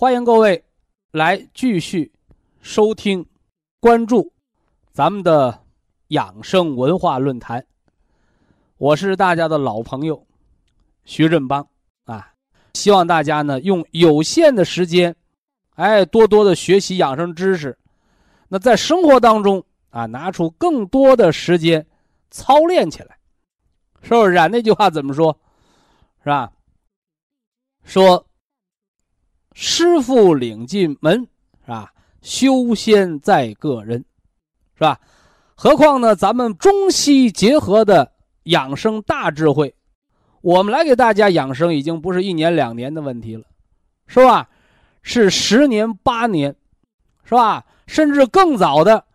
欢迎各位来继续收听、关注咱们的养生文化论坛。我是大家的老朋友徐振邦啊，希望大家呢用有限的时间，哎，多多的学习养生知识。那在生活当中啊，拿出更多的时间操练起来，是不是啊？那句话怎么说？是吧？说。师傅领进门，是吧？修仙在个人，是吧？何况呢？咱们中西结合的养生大智慧，我们来给大家养生，已经不是一年两年的问题了，是吧？是十年八年，是吧？甚至更早的，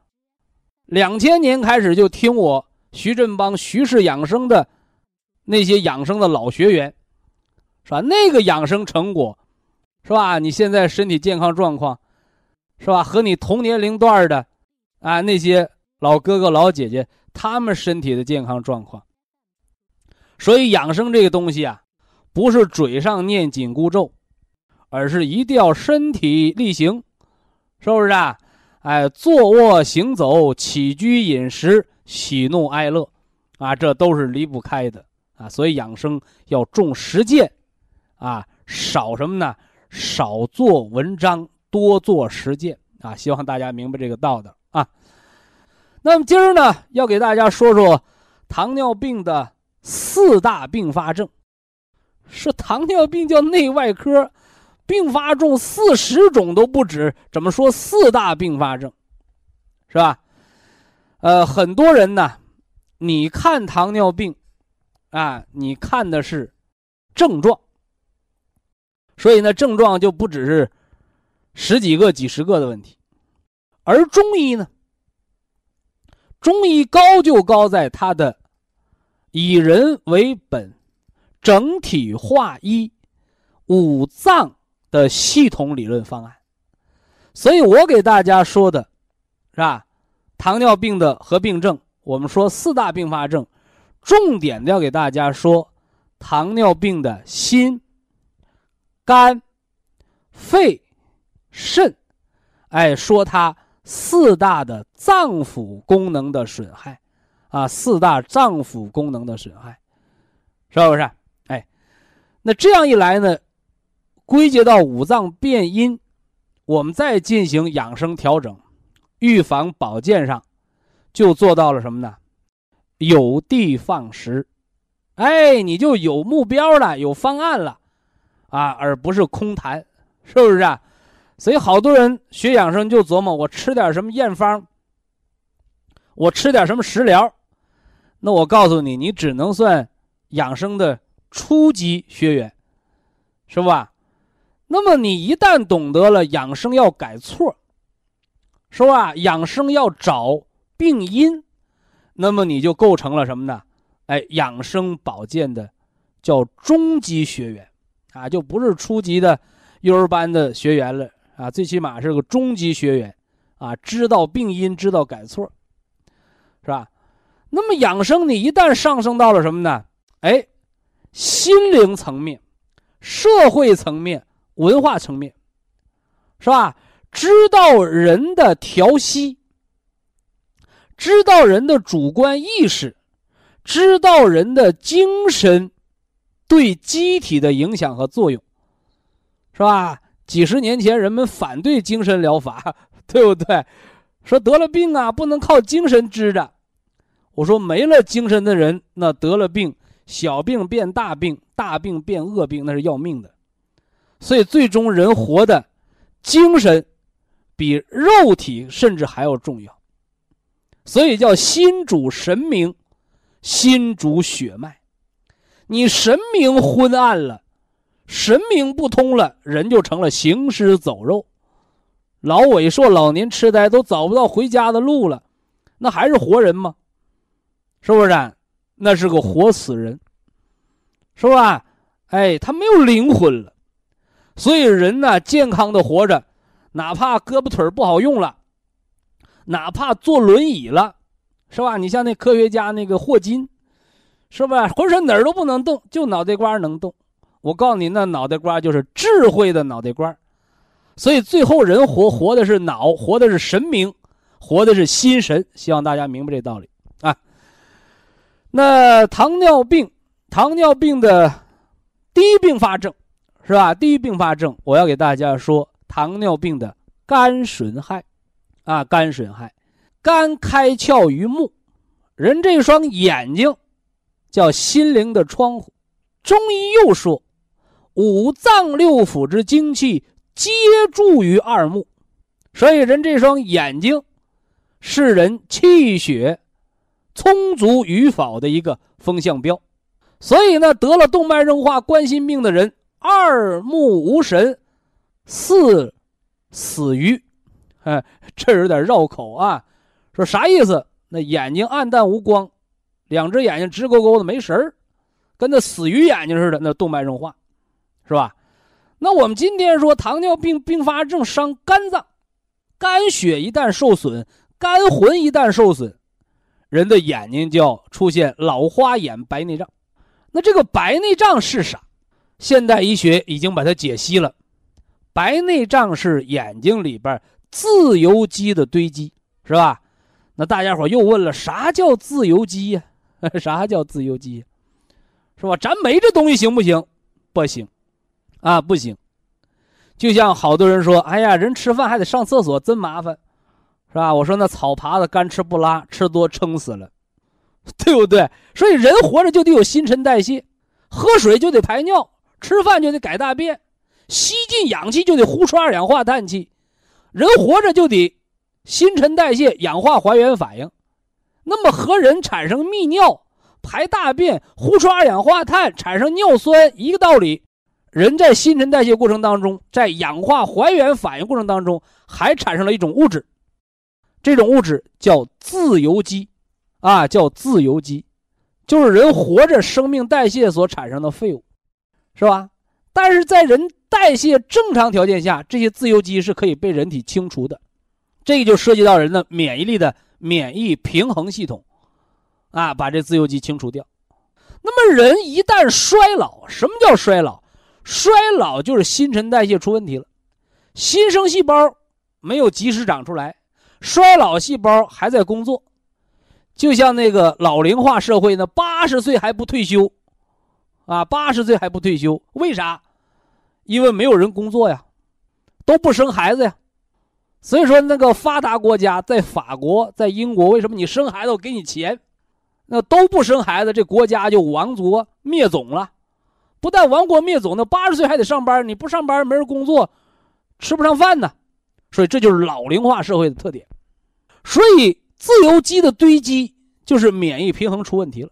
两千年开始就听我徐振邦、徐氏养生的那些养生的老学员，是吧？那个养生成果。是吧？你现在身体健康状况，是吧？和你同年龄段的，啊，那些老哥哥老姐姐，他们身体的健康状况。所以养生这个东西啊，不是嘴上念紧箍咒，而是一定要身体力行，是不是啊？哎，坐卧行走、起居饮食、喜怒哀乐，啊，这都是离不开的啊。所以养生要重实践，啊，少什么呢？少做文章，多做实践啊！希望大家明白这个道道啊。那么今儿呢，要给大家说说糖尿病的四大并发症。是糖尿病叫内外科，并发症四十种都不止，怎么说四大并发症？是吧？呃，很多人呢，你看糖尿病啊，你看的是症状。所以呢，症状就不只是十几个、几十个的问题，而中医呢，中医高就高在它的以人为本、整体化一、五脏的系统理论方案。所以我给大家说的，是吧？糖尿病的合并症，我们说四大并发症，重点要给大家说糖尿病的心。肝、肺、肾，哎，说它四大的脏腑功能的损害，啊，四大脏腑功能的损害，是不是？哎，那这样一来呢，归结到五脏变阴，我们再进行养生调整、预防保健上，就做到了什么呢？有的放矢，哎，你就有目标了，有方案了。啊，而不是空谈，是不是啊？所以好多人学养生就琢磨，我吃点什么验方，我吃点什么食疗。那我告诉你，你只能算养生的初级学员，是吧？那么你一旦懂得了养生要改错，是吧？养生要找病因，那么你就构成了什么呢？哎，养生保健的叫中级学员。啊，就不是初级的幼儿班的学员了啊，最起码是个中级学员，啊，知道病因，知道改错，是吧？那么养生，你一旦上升到了什么呢？哎，心灵层面、社会层面、文化层面，是吧？知道人的调息，知道人的主观意识，知道人的精神。对机体的影响和作用，是吧？几十年前人们反对精神疗法，对不对？说得了病啊，不能靠精神治的。我说没了精神的人，那得了病，小病变大病，大病变恶病，那是要命的。所以最终人活的，精神比肉体甚至还要重要。所以叫心主神明，心主血脉。你神明昏暗了，神明不通了，人就成了行尸走肉，老萎缩、老年痴呆，都找不到回家的路了，那还是活人吗？是不是？那是个活死人，是吧？哎，他没有灵魂了。所以人呢，健康的活着，哪怕胳膊腿不好用了，哪怕坐轮椅了，是吧？你像那科学家那个霍金，是吧？浑身哪儿都不能动，就脑袋瓜能动。我告诉你，那脑袋瓜就是智慧的脑袋瓜。所以最后人活活的是脑，活的是神明，活的是心神。希望大家明白这道理啊。那糖尿病，糖尿病的第一并发症，是吧？第一并发症，我要给大家说糖尿病的肝损害，啊，肝损害，肝开窍于目，人这双眼睛叫心灵的窗户。中医又说，五脏六腑之精气皆注于二目，所以人这双眼睛是人气血。充足与否的一个风向标，所以呢，得了动脉硬化、冠心病的人，二目无神，四死于，哎，这有点绕口啊，说啥意思？那眼睛暗淡无光，两只眼睛直勾勾的没神儿，跟那死鱼眼睛似的。那动脉硬化，是吧？那我们今天说糖尿病并发症伤肝脏，肝血一旦受损，肝魂一旦受损。人的眼睛就出现老花眼、白内障，那这个白内障是啥？现代医学已经把它解析了，白内障是眼睛里边自由基的堆积，是吧？那大家伙又问了，啥叫自由基呀？啥叫自由基？是吧？咱没这东西行不行？不行，啊，不行。就像好多人说，哎呀，人吃饭还得上厕所，真麻烦。是吧？我说那草爬子干吃不拉，吃多撑死了，对不对？所以人活着就得有新陈代谢，喝水就得排尿，吃饭就得改大便，吸进氧气就得呼出二氧化碳气，人活着就得新陈代谢、氧化还原反应。那么和人产生泌尿、排大便、呼出二氧化碳、产生尿酸一个道理。人在新陈代谢过程当中，在氧化还原反应过程当中，还产生了一种物质。这种物质叫自由基，啊，叫自由基，就是人活着生命代谢所产生的废物，是吧？但是在人代谢正常条件下，这些自由基是可以被人体清除的，这个就涉及到人的免疫力的免疫平衡系统，啊，把这自由基清除掉。那么人一旦衰老，什么叫衰老？衰老就是新陈代谢出问题了，新生细胞没有及时长出来。衰老细胞还在工作，就像那个老龄化社会呢，八十岁还不退休，啊，八十岁还不退休，为啥？因为没有人工作呀，都不生孩子呀。所以说，那个发达国家在法国、在英国，为什么你生孩子我给你钱？那都不生孩子，这国家就亡国灭种了。不但亡国灭种，那八十岁还得上班，你不上班没人工作，吃不上饭呢。所以这就是老龄化社会的特点。所以，自由基的堆积就是免疫平衡出问题了，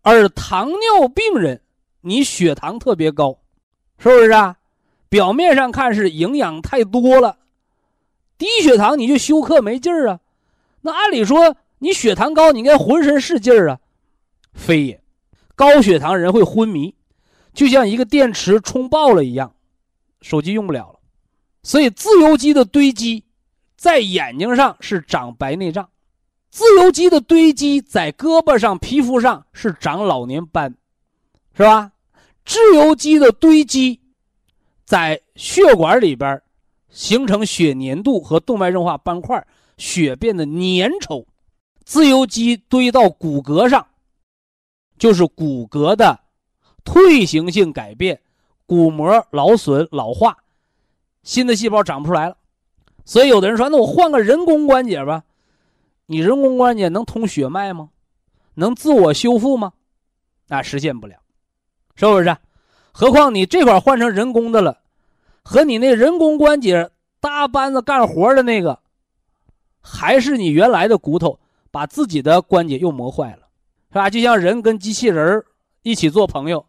而糖尿病人，你血糖特别高，是不是啊？表面上看是营养太多了，低血糖你就休克没劲儿啊。那按理说你血糖高，你应该浑身是劲儿啊，非也。高血糖人会昏迷，就像一个电池充爆了一样，手机用不了了。所以，自由基的堆积。在眼睛上是长白内障，自由基的堆积在胳膊上、皮肤上是长老年斑，是吧？自由基的堆积在血管里边形成血粘度和动脉硬化斑块，血变得粘稠。自由基堆到骨骼上，就是骨骼的退行性改变，骨膜劳损老化，新的细胞长不出来了。所以有的人说：“那我换个人工关节吧。”你人工关节能通血脉吗？能自我修复吗？那实现不了，是不是？何况你这块换成人工的了，和你那人工关节搭班子干活的那个，还是你原来的骨头，把自己的关节又磨坏了，是吧？就像人跟机器人一起做朋友，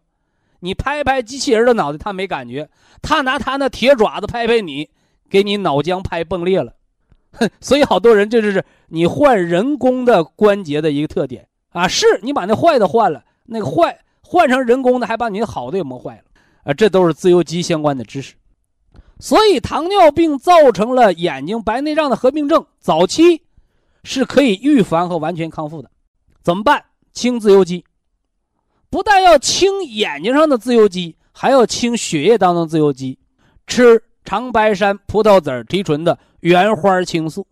你拍拍机器人的脑袋，他没感觉；他拿他那铁爪子拍拍你，给你脑浆拍崩裂了。哼 所以好多人这就是你换人工的关节的一个特点啊，是你把那坏的换了，那个坏换成人工的，还把你好的也磨坏了啊，这都是自由基相关的知识。所以糖尿病造成了眼睛白内障的合并症，早期是可以预防和完全康复的。怎么办？清自由基，不但要清眼睛上的自由基，还要清血液当中自由基，吃长白山葡萄籽提纯的。原花青素，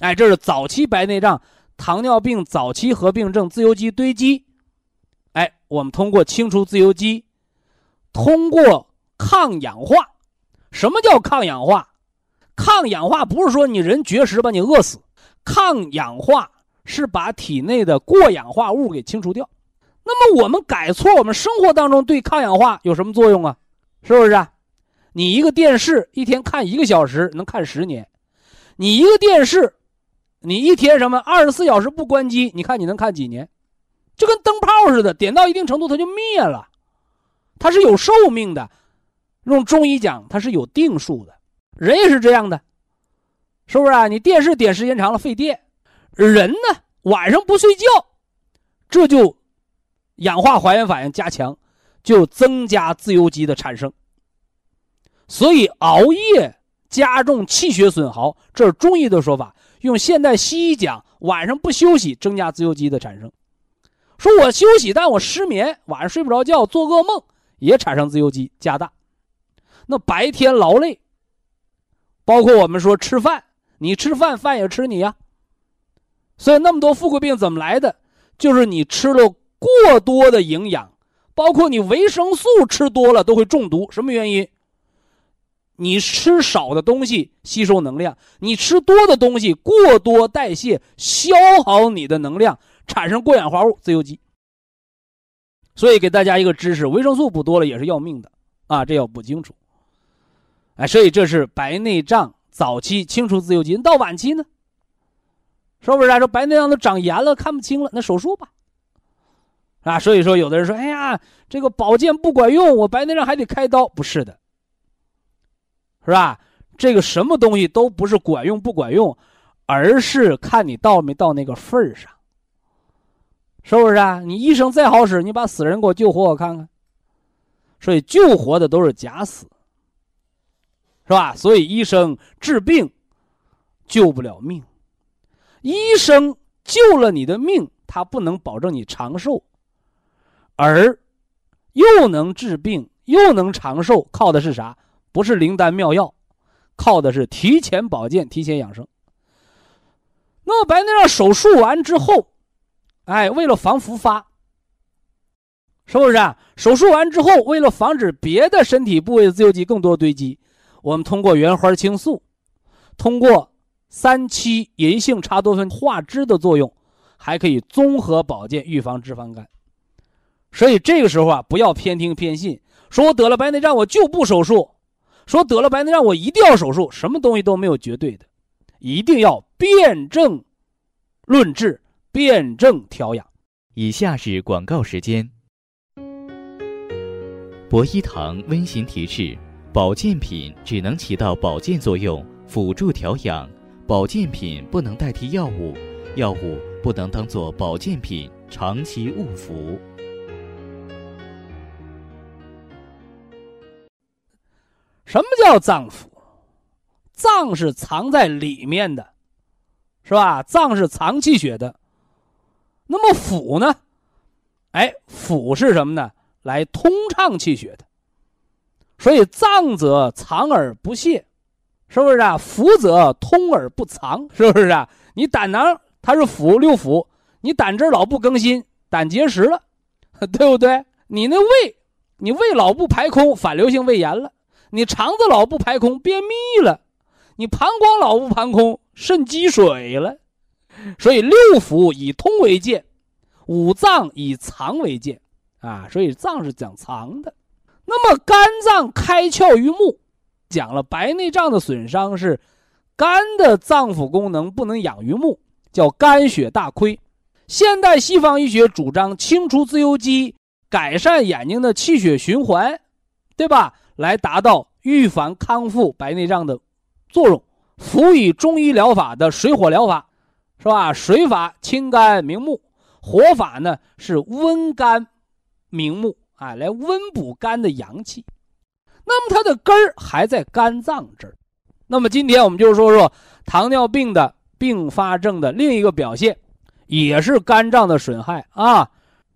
哎，这是早期白内障、糖尿病早期合并症自由基堆积，哎，我们通过清除自由基，通过抗氧化。什么叫抗氧化？抗氧化不是说你人绝食把你饿死，抗氧化是把体内的过氧化物给清除掉。那么我们改错，我们生活当中对抗氧化有什么作用啊？是不是啊？你一个电视一天看一个小时，能看十年。你一个电视，你一天什么二十四小时不关机，你看你能看几年？就跟灯泡似的，点到一定程度它就灭了，它是有寿命的。用中医讲，它是有定数的。人也是这样的，是不是啊？你电视点时间长了费电，人呢晚上不睡觉，这就氧化还原反应加强，就增加自由基的产生。所以熬夜。加重气血损耗，这是中医的说法。用现代西医讲，晚上不休息，增加自由基的产生。说我休息，但我失眠，晚上睡不着觉，做噩梦，也产生自由基加大。那白天劳累，包括我们说吃饭，你吃饭，饭也吃你呀。所以那么多富贵病怎么来的？就是你吃了过多的营养，包括你维生素吃多了都会中毒。什么原因？你吃少的东西吸收能量，你吃多的东西过多代谢消耗你的能量，产生过氧化物自由基。所以给大家一个知识：维生素补多了也是要命的啊！这要补清楚。哎，所以这是白内障早期清除自由基，到晚期呢，是不是啊？说白内障都长炎了，看不清了，那手术吧。啊，所以说有的人说：“哎呀，这个保健不管用，我白内障还得开刀。”不是的。是吧？这个什么东西都不是管用不管用，而是看你到没到那个份儿上，是不是啊？你医生再好使，你把死人给我救活我看看。所以救活的都是假死，是吧？所以医生治病救不了命，医生救了你的命，他不能保证你长寿，而又能治病又能长寿，靠的是啥？不是灵丹妙药，靠的是提前保健、提前养生。那么白内障手术完之后，哎，为了防复发，是不是啊？手术完之后，为了防止别的身体部位的自由基更多堆积，我们通过原花青素，通过三七银杏茶多酚化脂的作用，还可以综合保健、预防脂肪肝。所以这个时候啊，不要偏听偏信，说我得了白内障，我就不手术。说得了白内障，我一定要手术。什么东西都没有绝对的，一定要辩证论治，辩证调养。以下是广告时间。博一堂温馨提示：保健品只能起到保健作用，辅助调养；保健品不能代替药物，药物不能当做保健品长期误服。什么叫脏腑？脏是藏在里面的，是吧？脏是藏气血的。那么腑呢？哎，腑是什么呢？来通畅气血的。所以脏则藏而不泄，是不是啊？腑则通而不藏，是不是啊？你胆囊它是腑六腑，你胆汁老不更新，胆结石了，对不对？你那胃，你胃老不排空，反流性胃炎了。你肠子老不排空，便秘了；你膀胱老不排空，肾积水了。所以六腑以通为界，五脏以藏为界，啊，所以脏是讲藏的。那么肝脏开窍于目，讲了白内障的损伤是肝的脏腑功能不能养于目，叫肝血大亏。现代西方医学主张清除自由基，改善眼睛的气血循环，对吧？来达到预防康复白内障的作用。辅以中医疗法的水火疗法，是吧？水法清肝明目，火法呢是温肝明目啊，来温补肝的阳气。那么它的根儿还在肝脏这儿。那么今天我们就说说糖尿病的并发症的另一个表现。也是肝脏的损害啊，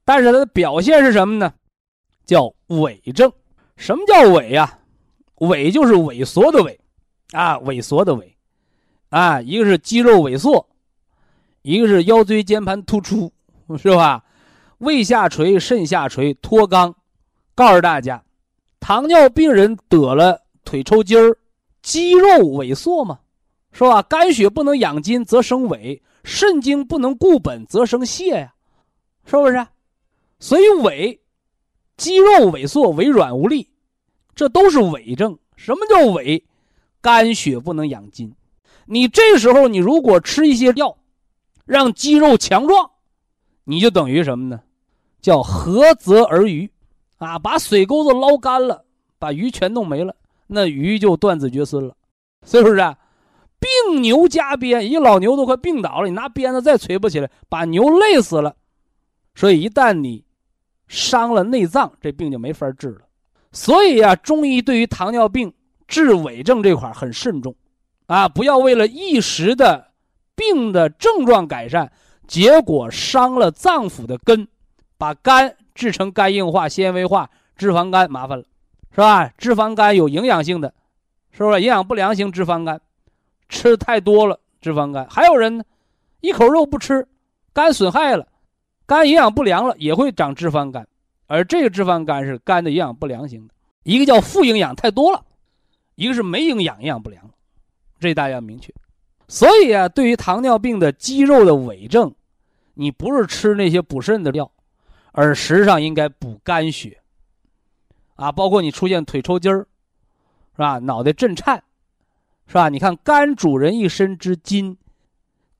但是它的表现是什么呢？叫痿症。什么叫痿呀？痿就是萎缩的萎，啊，萎缩的萎，啊，一个是肌肉萎缩，一个是腰椎间盘突出，是吧？胃下垂、肾下垂、脱肛。告诉大家，糖尿病人得了腿抽筋儿，肌肉萎缩嘛，是吧？肝血不能养筋，则生痿。肾精不能固本，则生泄呀，是不是？所以痿，肌肉萎缩、萎软无力，这都是痿症。什么叫痿？肝血不能养筋。你这时候，你如果吃一些药，让肌肉强壮，你就等于什么呢？叫涸泽而渔，啊，把水沟子捞干了，把鱼全弄没了，那鱼就断子绝孙了，是不是？病牛加鞭，一老牛都快病倒了，你拿鞭子再锤不起来，把牛累死了。所以一旦你伤了内脏，这病就没法治了。所以呀，中医对于糖尿病治痿症这块很慎重，啊，不要为了一时的病的症状改善，结果伤了脏腑的根，把肝制成肝硬化、纤维化、脂肪肝，麻烦了，是吧？脂肪肝有营养性的，是不是？营养不良型脂肪肝。吃太多了，脂肪肝。还有人呢，一口肉不吃，肝损害了，肝营养不良了，也会长脂肪肝。而这个脂肪肝是肝的营养不良型的，一个叫负营养太多了，一个是没营养营养不良，这大家要明确。所以啊，对于糖尿病的肌肉的伪症，你不是吃那些补肾的药，而实际上应该补肝血。啊，包括你出现腿抽筋儿，是吧？脑袋震颤。是吧？你看，肝主人一身之筋，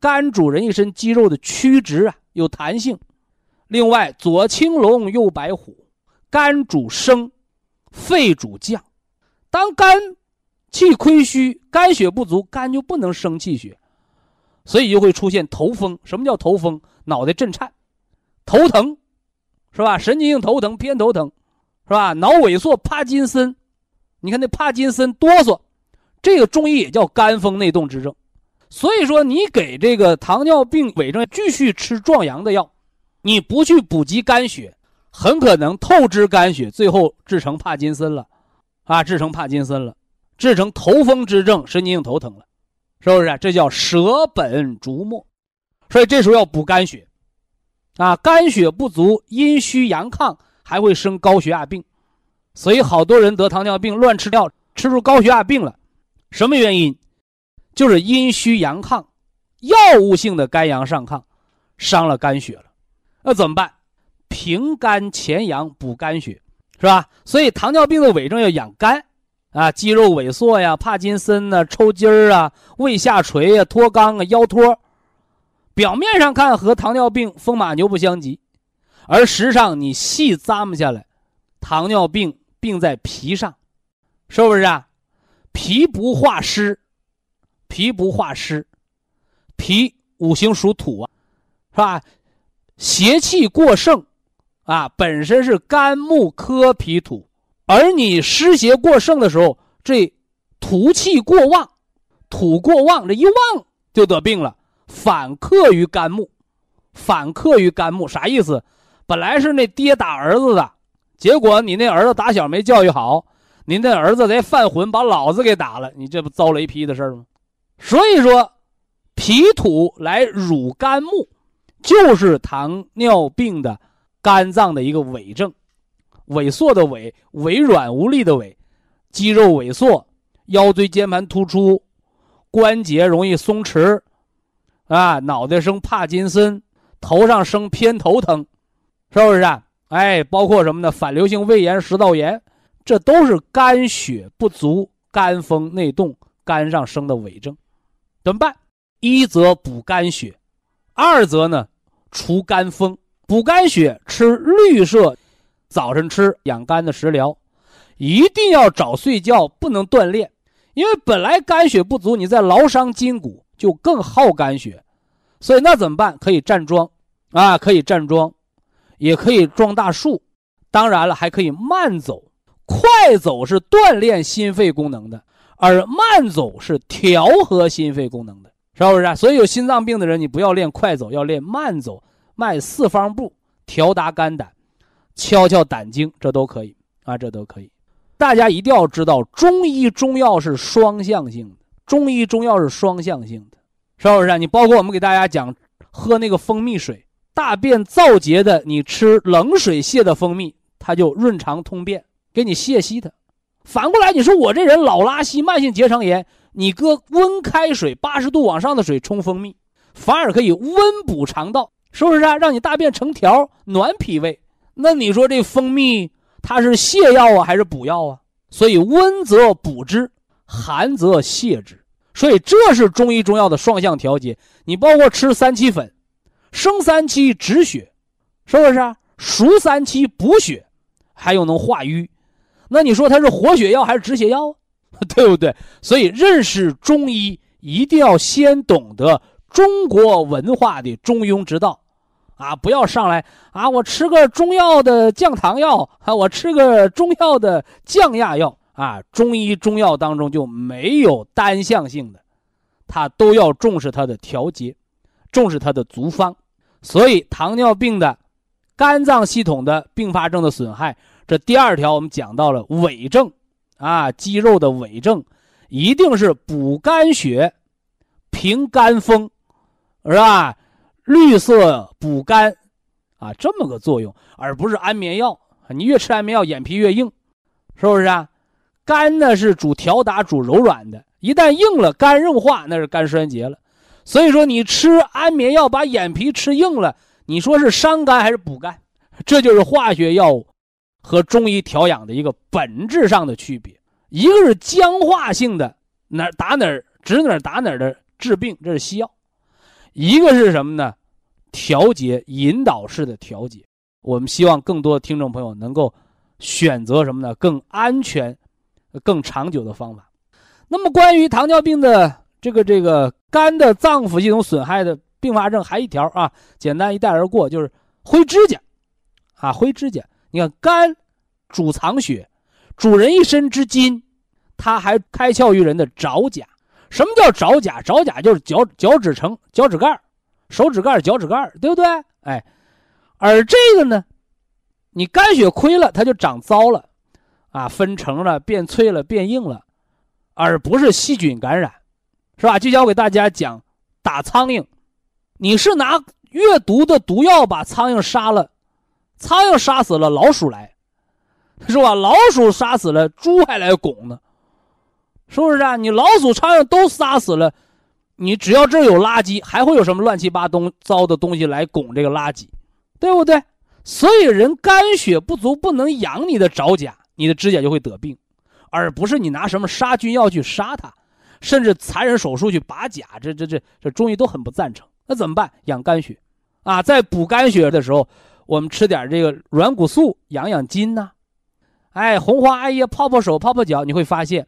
肝主人一身肌肉的曲直啊，有弹性。另外，左青龙，右白虎，肝主升，肺主降。当肝气亏虚，肝血不足，肝就不能生气血，所以就会出现头风。什么叫头风？脑袋震颤，头疼，是吧？神经性头疼，偏头疼，是吧？脑萎缩，帕金森。你看那帕金森哆嗦。这个中医也叫肝风内动之症，所以说你给这个糖尿病伪症继续吃壮阳的药，你不去补给肝血，很可能透支肝血，最后制成帕金森了，啊，制成帕金森了，制成头风之症，神经性头疼了，是不是？这叫舍本逐末，所以这时候要补肝血，啊，肝血不足，阴虚阳亢，还会生高血压病，所以好多人得糖尿病乱吃药，吃出高血压病了。什么原因？就是阴虚阳亢，药物性的肝阳上亢，伤了肝血了。那怎么办？平肝潜阳，补肝血，是吧？所以糖尿病的伪症要养肝啊，肌肉萎缩呀，帕金森呐，抽筋儿啊，胃下垂啊，脱肛啊，腰托。表面上看和糖尿病风马牛不相及，而实际上你细咂摸下来，糖尿病病在脾上，是不是啊？脾不化湿，脾不化湿，脾五行属土啊，是吧？邪气过盛，啊，本身是肝木克脾土，而你湿邪过盛的时候，这土气过旺，土过旺，这一旺就得病了，反克于肝木，反克于肝木，啥意思？本来是那爹打儿子的，结果你那儿子打小没教育好。您那儿子在犯浑，把老子给打了，你这不遭雷劈的事吗？所以说，脾土来辱肝木，就是糖尿病的肝脏的一个伪症，萎缩的萎，萎软无力的萎，肌肉萎缩、腰椎间盘突出、关节容易松弛，啊，脑袋生帕金森，头上生偏头疼，是不是啊？哎，包括什么呢？反流性胃炎、食道炎，这都是肝血不足、肝风内动、肝上生的伪证。怎么办？一则补肝血，二则呢除肝风。补肝血，吃绿色，早晨吃养肝的食疗，一定要早睡觉，不能锻炼，因为本来肝血不足，你在劳伤筋骨，就更耗肝血。所以那怎么办？可以站桩，啊，可以站桩，也可以撞大树。当然了，还可以慢走，快走是锻炼心肺功能的，而慢走是调和心肺功能的，是不是？所以有心脏病的人，你不要练快走，要练慢走。迈四方步，调达肝胆，敲敲胆经，这都可以啊，这都可以。大家一定要知道，中医中药是双向性的，中医中药是双向性的，是不是？你包括我们给大家讲，喝那个蜂蜜水，大便燥结的，你吃冷水泻的蜂蜜，它就润肠通便，给你泻稀它。反过来，你说我这人老拉稀、慢性结肠炎，你搁温开水八十度往上的水冲蜂蜜，反而可以温补肠道。是不是啊？让你大便成条，暖脾胃。那你说这蜂蜜它是泻药啊，还是补药啊？所以温则补之，寒则泻之。所以这是中医中药的双向调节。你包括吃三七粉，生三七止血，是不是啊？熟三七补血，还有能化瘀。那你说它是活血药还是止血药？对不对？所以认识中医一定要先懂得。中国文化的中庸之道，啊，不要上来啊！我吃个中药的降糖药啊，我吃个中药的降压药啊。中医中药当中就没有单向性的，它都要重视它的调节，重视它的足方。所以糖尿病的肝脏系统的并发症的损害，这第二条我们讲到了伪症，啊，肌肉的伪症，一定是补肝血，平肝风。是吧？绿色补肝，啊，这么个作用，而不是安眠药。你越吃安眠药，眼皮越硬，是不是啊？肝呢是主调达、主柔软的，一旦硬了，肝硬化，那是肝衰竭了。所以说，你吃安眠药把眼皮吃硬了，你说是伤肝还是补肝？这就是化学药物和中医调养的一个本质上的区别。一个是僵化性的，哪打哪儿指哪儿打哪儿的治病，这是西药。一个是什么呢？调节引导式的调节，我们希望更多的听众朋友能够选择什么呢？更安全、更长久的方法。那么，关于糖尿病的这个这个肝的脏腑系统损害的并发症，还一条啊，简单一带而过，就是灰指甲啊，灰指甲。你看，肝主藏血，主人一身之筋，它还开窍于人的爪甲。什么叫爪甲？爪甲就是脚脚趾成脚趾盖手指盖脚趾盖对不对？哎，而这个呢，你肝血亏了，它就长糟了，啊，分成了，变脆了，变硬了，而不是细菌感染，是吧？就像我给大家讲打苍蝇，你是拿越毒的毒药把苍蝇杀了，苍蝇杀死了，老鼠来，是吧？老鼠杀死了，猪还来拱呢。是不是啊？你老鼠、苍蝇都杀死了，你只要这有垃圾，还会有什么乱七八东糟的东西来拱这个垃圾，对不对？所以人肝血不足，不能养你的爪甲，你的指甲就会得病，而不是你拿什么杀菌药去杀它，甚至残忍手术去拔甲，这这这这中医都很不赞成。那怎么办？养肝血，啊，在补肝血的时候，我们吃点这个软骨素养养筋呐，哎，红花艾叶泡泡手泡泡脚，你会发现。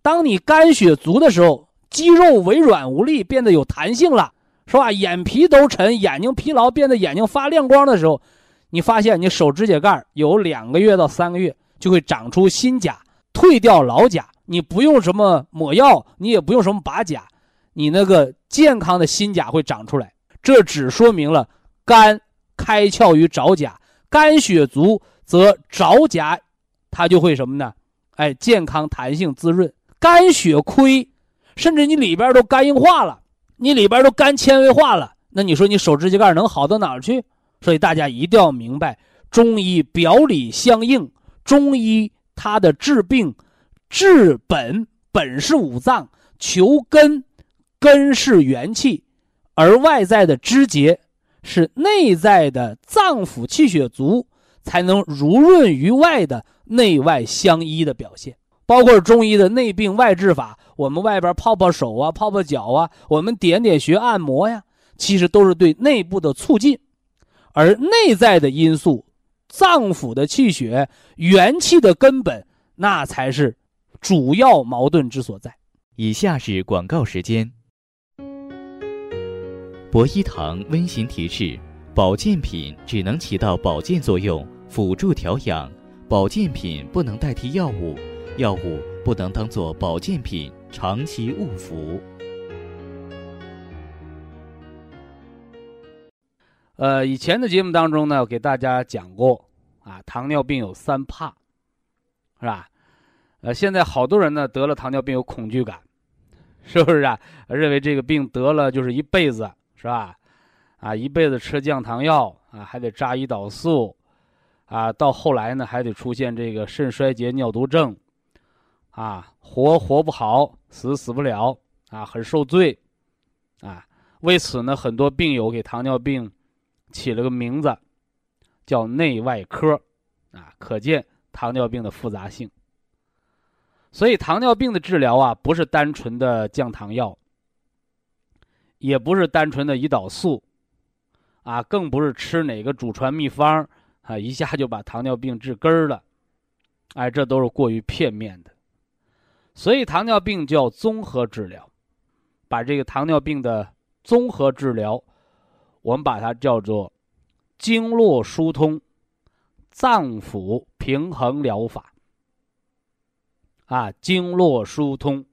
当你肝血足的时候，肌肉微软无力，变得有弹性了，是吧？眼皮都沉，眼睛疲劳，变得眼睛发亮光的时候，你发现你手指甲盖有两个月到三个月就会长出新甲，退掉老甲。你不用什么抹药，你也不用什么拔甲，你那个健康的新甲会长出来。这只说明了肝开窍于爪甲，肝血足则爪甲它就会什么呢？哎，健康、弹性、滋润。肝血亏，甚至你里边都肝硬化了，你里边都肝纤维化了，那你说你手指甲盖能好到哪儿去？所以大家一定要明白，中医表里相应，中医它的治病治本，本是五脏，求根，根是元气，而外在的肢节是内在的脏腑气血足，才能如润于外的内外相依的表现。包括中医的内病外治法，我们外边泡泡手啊，泡泡脚啊，我们点点穴按摩呀，其实都是对内部的促进，而内在的因素，脏腑的气血、元气的根本，那才是主要矛盾之所在。以下是广告时间。博一堂温馨提示：保健品只能起到保健作用，辅助调养，保健品不能代替药物。药物不能当做保健品长期误服。呃，以前的节目当中呢，给大家讲过啊，糖尿病有三怕，是吧？呃，现在好多人呢得了糖尿病有恐惧感，是不是啊？认为这个病得了就是一辈子，是吧？啊，一辈子吃降糖药啊，还得扎胰岛素，啊，到后来呢还得出现这个肾衰竭、尿毒症。啊，活活不好，死死不了，啊，很受罪，啊，为此呢，很多病友给糖尿病起了个名字，叫内外科，啊，可见糖尿病的复杂性。所以，糖尿病的治疗啊，不是单纯的降糖药，也不是单纯的胰岛素，啊，更不是吃哪个祖传秘方啊，一下就把糖尿病治根儿了，哎，这都是过于片面的。所以糖尿病叫综合治疗，把这个糖尿病的综合治疗，我们把它叫做经络疏通、脏腑平衡疗法。啊，经络疏通、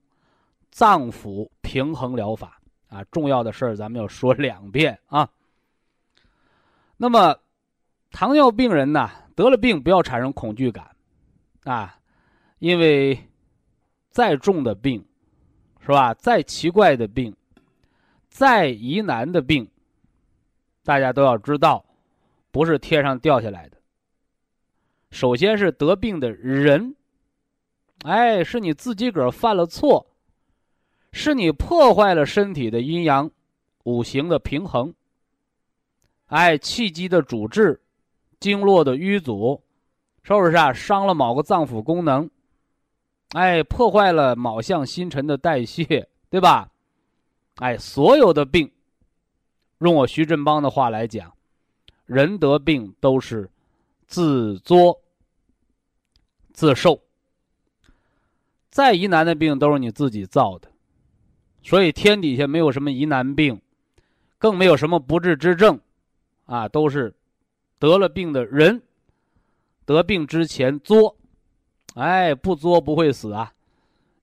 脏腑平衡疗法啊，重要的事儿咱们要说两遍啊。那么，糖尿病人呢，得了病不要产生恐惧感啊，因为。再重的病，是吧？再奇怪的病，再疑难的病，大家都要知道，不是天上掉下来的。首先是得病的人，哎，是你自己个儿犯了错，是你破坏了身体的阴阳五行的平衡，哎，气机的主治，经络的淤阻，是不是啊？伤了某个脏腑功能。哎，破坏了卯相星辰的代谢，对吧？哎，所有的病，用我徐振邦的话来讲，人得病都是自作自受，再疑难的病都是你自己造的，所以天底下没有什么疑难病，更没有什么不治之症，啊，都是得了病的人得病之前作。哎，不作不会死啊！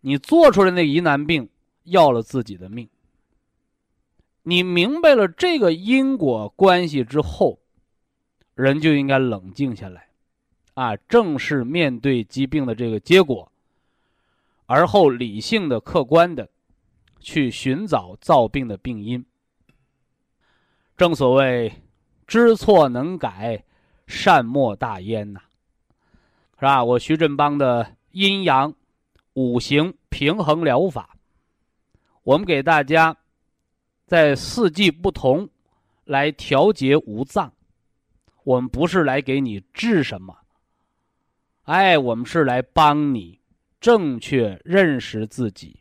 你做出来那疑难病，要了自己的命。你明白了这个因果关系之后，人就应该冷静下来，啊，正视面对疾病的这个结果，而后理性的、客观的去寻找造病的病因。正所谓，知错能改，善莫大焉呐。是吧？我徐振邦的阴阳五行平衡疗法，我们给大家在四季不同来调节五脏。我们不是来给你治什么，哎，我们是来帮你正确认识自己，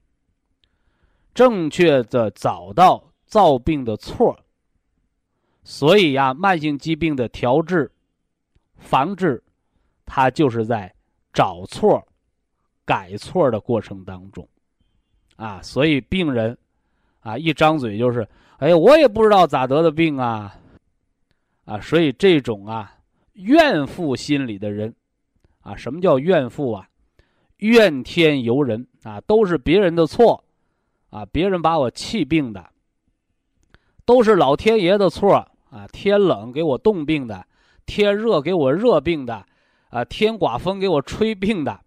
正确的找到造病的错。所以呀，慢性疾病的调治、防治。它就是在找错、改错的过程当中，啊，所以病人啊一张嘴就是，哎，我也不知道咋得的病啊，啊，所以这种啊怨妇心理的人，啊，什么叫怨妇啊？怨天尤人啊，都是别人的错，啊，别人把我气病的，都是老天爷的错啊，天冷给我冻病的，天热给我热病的。啊，天刮风给我吹病的，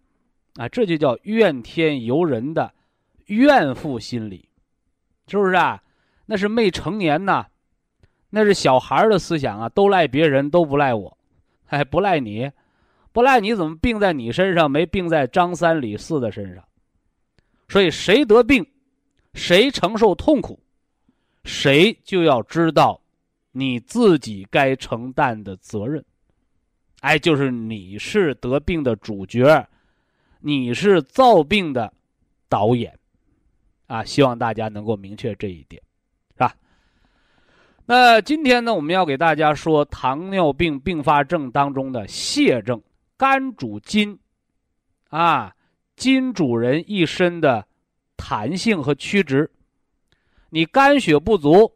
啊，这就叫怨天尤人的怨妇心理，是不是啊？那是未成年呐，那是小孩的思想啊，都赖别人，都不赖我，还不赖你，不赖你怎么病在你身上，没病在张三李四的身上。所以谁得病，谁承受痛苦，谁就要知道你自己该承担的责任。哎，就是你是得病的主角，你是造病的导演，啊，希望大家能够明确这一点，是吧？那今天呢，我们要给大家说糖尿病并发症当中的泻症，肝主筋，啊。筋主人一身的弹性和曲直，你肝血不足，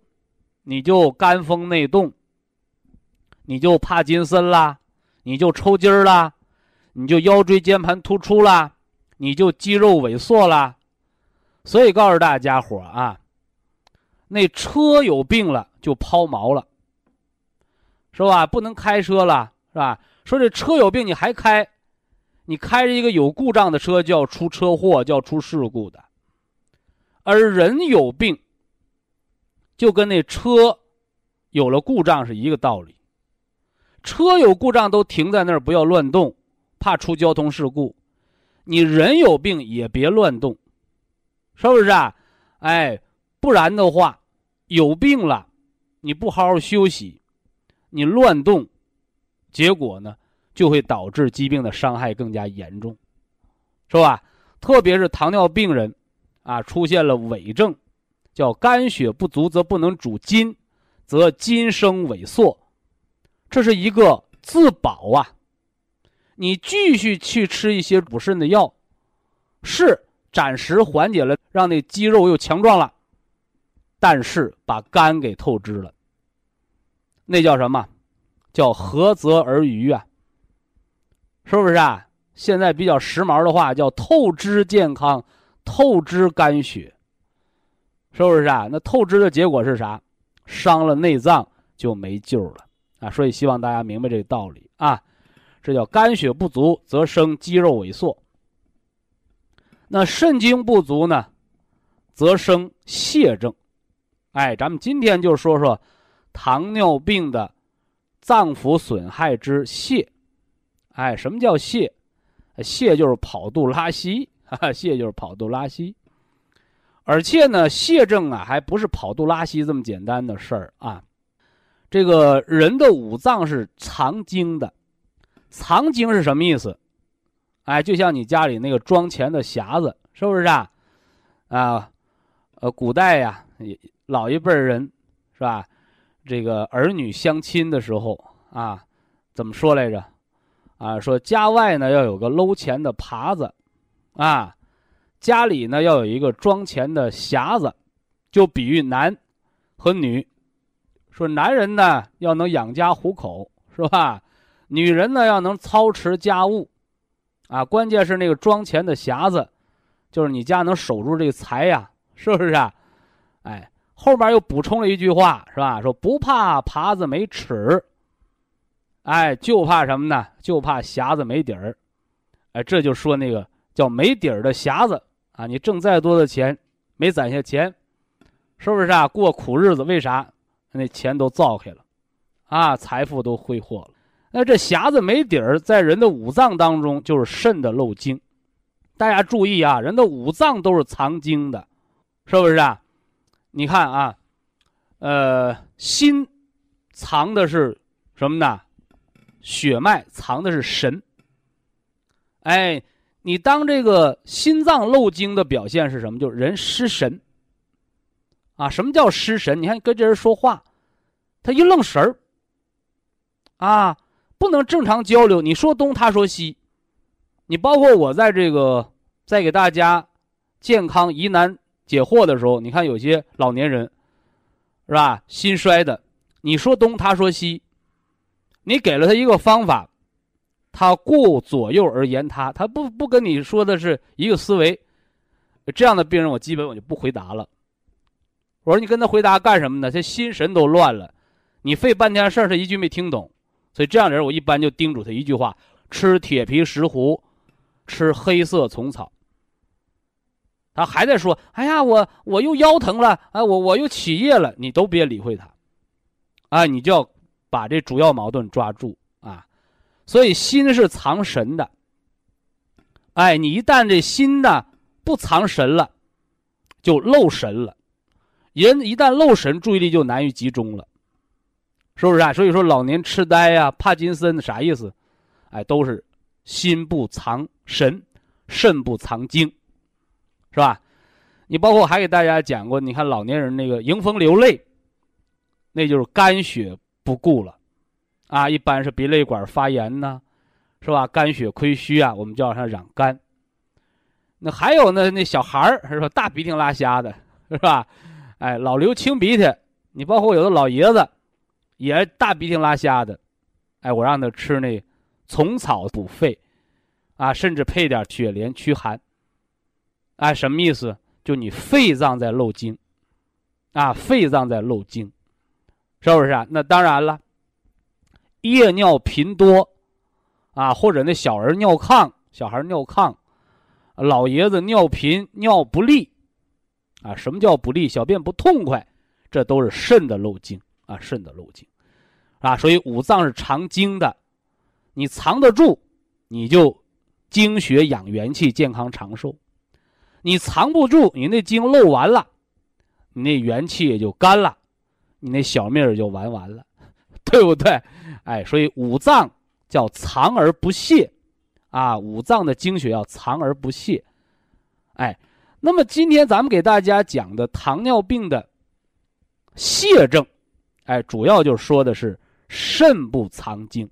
你就肝风内动，你就帕金森啦，你就抽筋儿啦，你就腰椎间盘突出啦，你就肌肉萎缩啦。所以告诉大家伙啊，那车有病了就抛锚了，是吧？不能开车了，是吧？说这车有病你还开？你开着一个有故障的车，就要出车祸，就要出事故的。而人有病，就跟那车有了故障是一个道理。车有故障都停在那儿，不要乱动，怕出交通事故。你人有病也别乱动，是不是啊？哎，不然的话，有病了，你不好好休息，你乱动，结果呢？就会导致疾病的伤害更加严重，是吧？特别是糖尿病人，啊，出现了痿症，叫肝血不足则不能主筋，则筋生萎缩，这是一个自保啊。你继续去吃一些补肾的药，是暂时缓解了，让那肌肉又强壮了，但是把肝给透支了，那叫什么？叫何泽而渔啊。是不是啊？现在比较时髦的话叫透支健康，透支肝血。是不是啊？那透支的结果是啥？伤了内脏就没救了啊！所以希望大家明白这个道理啊。这叫肝血不足则生肌肉萎缩。那肾精不足呢，则生泻症。哎，咱们今天就说说糖尿病的脏腑损害之泻。哎，什么叫泻？泻就是跑肚拉稀，哈哈，泻就是跑肚拉稀。而且呢，泻症啊，还不是跑肚拉稀这么简单的事儿啊。这个人的五脏是藏精的，藏精是什么意思？哎，就像你家里那个装钱的匣子，是不是啊？啊，呃，古代呀，老一辈人是吧？这个儿女相亲的时候啊，怎么说来着？啊，说家外呢要有个搂钱的耙子，啊，家里呢要有一个装钱的匣子，就比喻男和女。说男人呢要能养家糊口，是吧？女人呢要能操持家务，啊，关键是那个装钱的匣子，就是你家能守住这个财呀，是不是啊？哎，后面又补充了一句话，是吧？说不怕耙子没齿。哎，就怕什么呢？就怕匣子没底儿，哎，这就说那个叫没底儿的匣子啊！你挣再多的钱，没攒下钱，是不是啊？过苦日子，为啥？那钱都造开了，啊，财富都挥霍了。那这匣子没底儿，在人的五脏当中就是肾的漏精。大家注意啊，人的五脏都是藏精的，是不是啊？你看啊，呃，心藏的是什么呢？血脉藏的是神。哎，你当这个心脏漏精的表现是什么？就是人失神。啊，什么叫失神？你看跟这人说话，他一愣神儿。啊，不能正常交流。你说东，他说西。你包括我在这个在给大家健康疑难解惑的时候，你看有些老年人，是吧？心衰的，你说东，他说西。你给了他一个方法，他顾左右而言他，他不不跟你说的是一个思维，这样的病人我基本我就不回答了。我说你跟他回答干什么呢？他心神都乱了，你费半天事儿，他一句没听懂。所以这样的人我一般就叮嘱他一句话：吃铁皮石斛，吃黑色虫草。他还在说：“哎呀，我我又腰疼了，啊，我我又起夜了。”你都别理会他，啊，你就要。把这主要矛盾抓住啊，所以心是藏神的。哎，你一旦这心呢不藏神了，就漏神了。人一旦漏神，注意力就难于集中了，是不是啊？所以说老年痴呆呀、帕金森啥意思？哎，都是心不藏神，肾不藏精，是吧？你包括还给大家讲过，你看老年人那个迎风流泪，那就是肝血不固了，啊，一般是鼻泪管发炎呐，是吧？肝血亏虚啊，我们叫它养肝。那还有呢，那小孩儿是吧？大鼻涕拉瞎的，是吧？哎，老流清鼻涕，你包括有的老爷子，也大鼻涕拉瞎的，哎，我让他吃那虫草补肺，啊，甚至配点雪莲驱寒。哎，什么意思？就你肺脏在漏精，啊，肺脏在漏精，是不是啊？那当然了，夜尿频多，啊，或者那小儿尿炕，小孩尿炕，老爷子尿频尿不利。啊，什么叫不利？小便不痛快，这都是肾的漏精啊，肾的漏精，啊，所以五脏是藏精的，你藏得住，你就精血养元气，健康长寿；你藏不住，你那精漏完了，你那元气也就干了，你那小命也就完完了，对不对？哎，所以五脏叫藏而不泄，啊，五脏的精血要藏而不泄，哎。那么今天咱们给大家讲的糖尿病的泻症，哎，主要就说的是肾不藏精，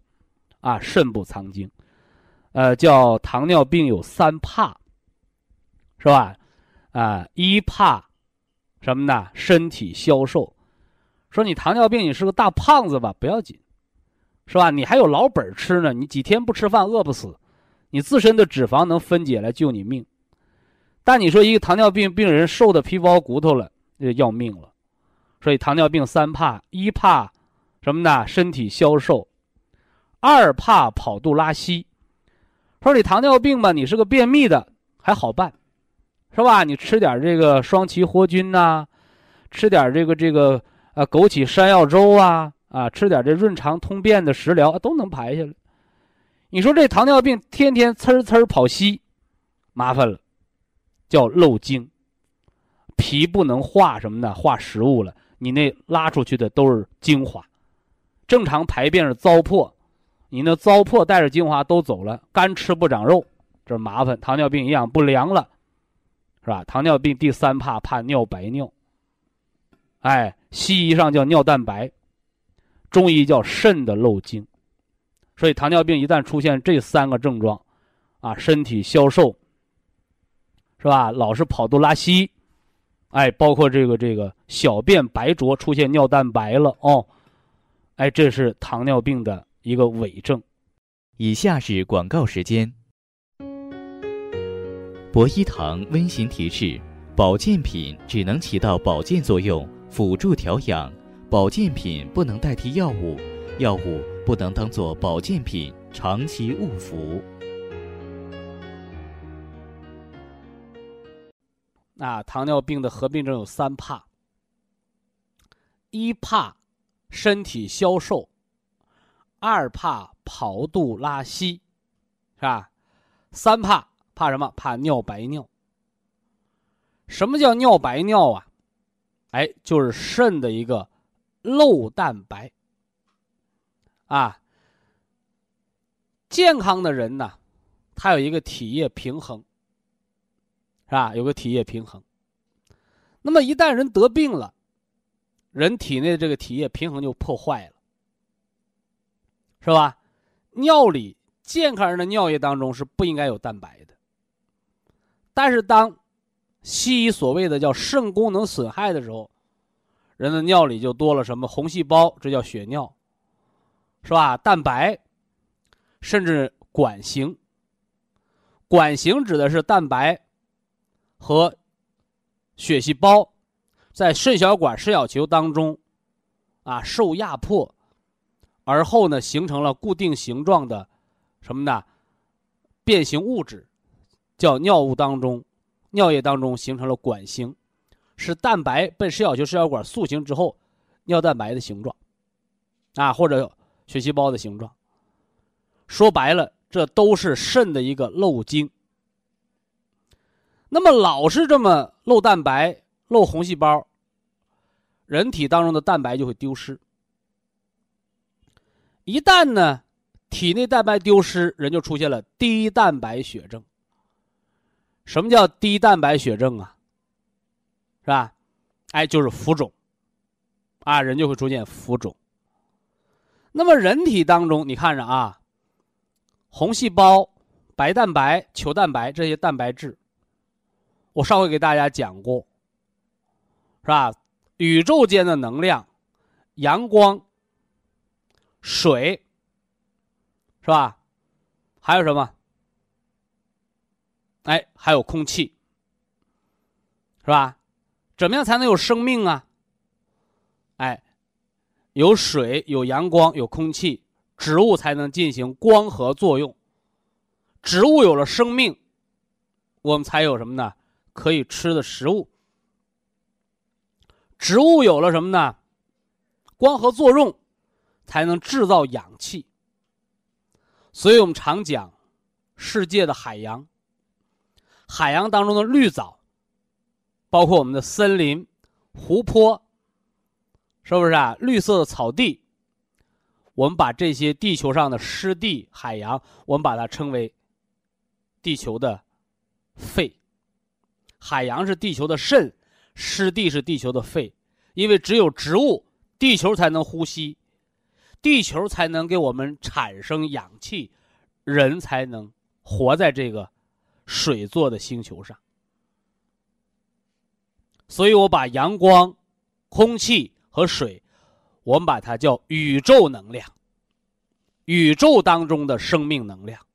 啊，肾不藏精，呃，叫糖尿病有三怕，是吧？啊，一怕什么呢？身体消瘦。说你糖尿病，你是个大胖子吧？不要紧，是吧？你还有老本吃呢，你几天不吃饭饿不死，你自身的脂肪能分解来救你命。但你说一个糖尿病病人瘦的皮包骨头了，就要命了。所以糖尿病三怕：一怕什么呢？身体消瘦；二怕跑肚拉稀。说你糖尿病吧，你是个便秘的，还好办，是吧？你吃点这个双歧活菌呐，吃点这个这个呃枸杞山药粥啊啊，吃点这润肠通便的食疗都能排下来。你说这糖尿病天天呲呲跑稀，麻烦了。叫漏精，脾不能化什么呢？化食物了，你那拉出去的都是精华，正常排便是糟粕，你那糟粕带着精华都走了，干吃不长肉，这麻烦。糖尿病营养不良了，是吧？糖尿病第三怕怕尿白尿，哎，西医上叫尿蛋白，中医叫肾的漏精，所以糖尿病一旦出现这三个症状，啊，身体消瘦。是吧？老是跑肚拉稀，哎，包括这个这个小便白浊，出现尿蛋白了哦，哎，这是糖尿病的一个伪证。以下是广告时间。博一堂温馨提示：保健品只能起到保健作用，辅助调养；保健品不能代替药物，药物不能当做保健品长期误服。啊，糖尿病的合并症有三怕：一怕身体消瘦，二怕跑肚拉稀，是吧？三怕怕什么？怕尿白尿。什么叫尿白尿啊？哎，就是肾的一个漏蛋白。啊，健康的人呢，他有一个体液平衡。是吧？有个体液平衡。那么一旦人得病了，人体内的这个体液平衡就破坏了，是吧？尿里健康人的尿液当中是不应该有蛋白的。但是当西医所谓的叫肾功能损害的时候，人的尿里就多了什么红细胞，这叫血尿，是吧？蛋白，甚至管型。管型指的是蛋白。和血细胞在肾小管、肾小球当中啊受压迫，而后呢形成了固定形状的什么呢？变形物质，叫尿物当中、尿液当中形成了管形，是蛋白被肾小球、肾小管塑形之后尿蛋白的形状啊，或者血细胞的形状。说白了，这都是肾的一个漏精。那么老是这么漏蛋白、漏红细胞，人体当中的蛋白就会丢失。一旦呢，体内蛋白丢失，人就出现了低蛋白血症。什么叫低蛋白血症啊？是吧？哎，就是浮肿，啊，人就会出现浮肿。那么人体当中，你看着啊，红细胞、白蛋白、球蛋白这些蛋白质。我上回给大家讲过，是吧？宇宙间的能量，阳光、水，是吧？还有什么？哎，还有空气，是吧？怎么样才能有生命啊？哎，有水、有阳光、有空气，植物才能进行光合作用。植物有了生命，我们才有什么呢？可以吃的食物，植物有了什么呢？光合作用，才能制造氧气。所以我们常讲，世界的海洋，海洋当中的绿藻，包括我们的森林、湖泊，是不是啊？绿色的草地，我们把这些地球上的湿地、海洋，我们把它称为地球的肺。海洋是地球的肾，湿地是地球的肺，因为只有植物，地球才能呼吸，地球才能给我们产生氧气，人才能活在这个水做的星球上。所以我把阳光、空气和水，我们把它叫宇宙能量，宇宙当中的生命能量。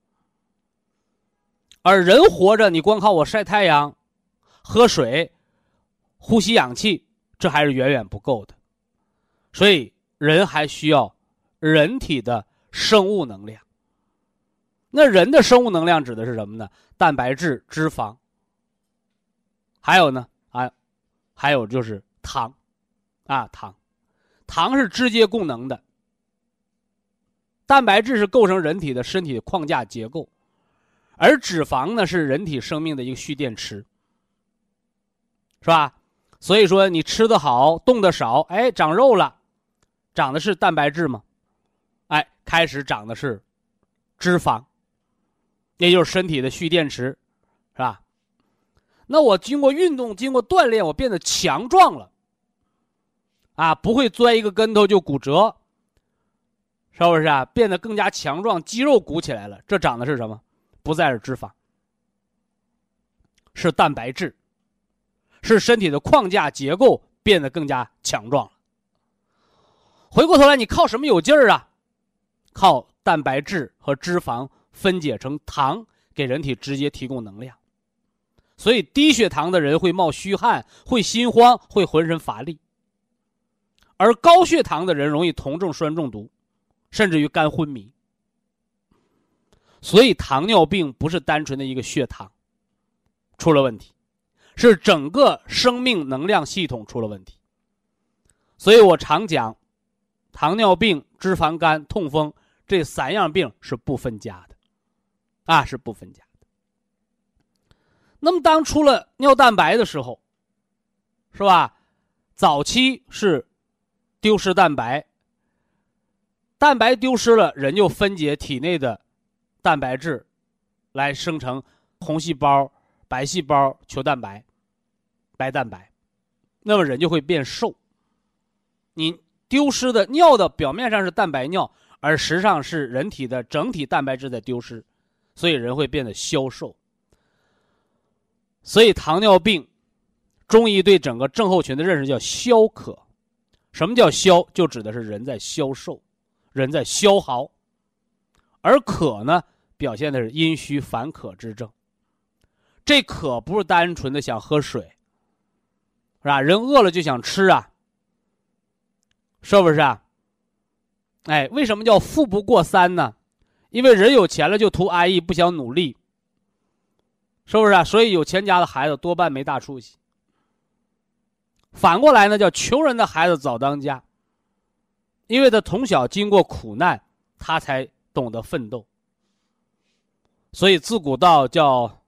而人活着，你光靠我晒太阳。喝水，呼吸氧气，这还是远远不够的，所以人还需要人体的生物能量。那人的生物能量指的是什么呢？蛋白质、脂肪，还有呢啊，还有就是糖，啊糖，糖是直接供能的。蛋白质是构成人体的身体框架结构，而脂肪呢是人体生命的一个蓄电池。是吧？所以说你吃的好，动的少，哎，长肉了，长的是蛋白质吗？哎，开始长的是脂肪，也就是身体的蓄电池，是吧？那我经过运动，经过锻炼，我变得强壮了，啊，不会钻一个跟头就骨折，是不是啊？变得更加强壮，肌肉鼓起来了，这长的是什么？不再是脂肪，是蛋白质。是身体的框架结构变得更加强壮了。回过头来，你靠什么有劲儿啊？靠蛋白质和脂肪分解成糖，给人体直接提供能量。所以低血糖的人会冒虚汗，会心慌，会浑身乏力；而高血糖的人容易酮症酸中毒，甚至于肝昏迷。所以糖尿病不是单纯的一个血糖出了问题。是整个生命能量系统出了问题，所以我常讲，糖尿病、脂肪肝、痛风这三样病是不分家的，啊，是不分家的。那么当出了尿蛋白的时候，是吧？早期是丢失蛋白，蛋白丢失了，人就分解体内的蛋白质，来生成红细胞。白细胞球蛋白、白蛋白，那么人就会变瘦。你丢失的尿的表面上是蛋白尿，而实际上是人体的整体蛋白质在丢失，所以人会变得消瘦。所以糖尿病，中医对整个症候群的认识叫消渴。什么叫消？就指的是人在消瘦，人在消耗，而渴呢，表现的是阴虚烦渴之症。这可不是单纯的想喝水，是吧？人饿了就想吃啊，是不是啊？哎，为什么叫富不过三呢？因为人有钱了就图安逸，不想努力，是不是啊？所以有钱家的孩子多半没大出息。反过来呢，叫穷人的孩子早当家，因为他从小经过苦难，他才懂得奋斗。所以自古道叫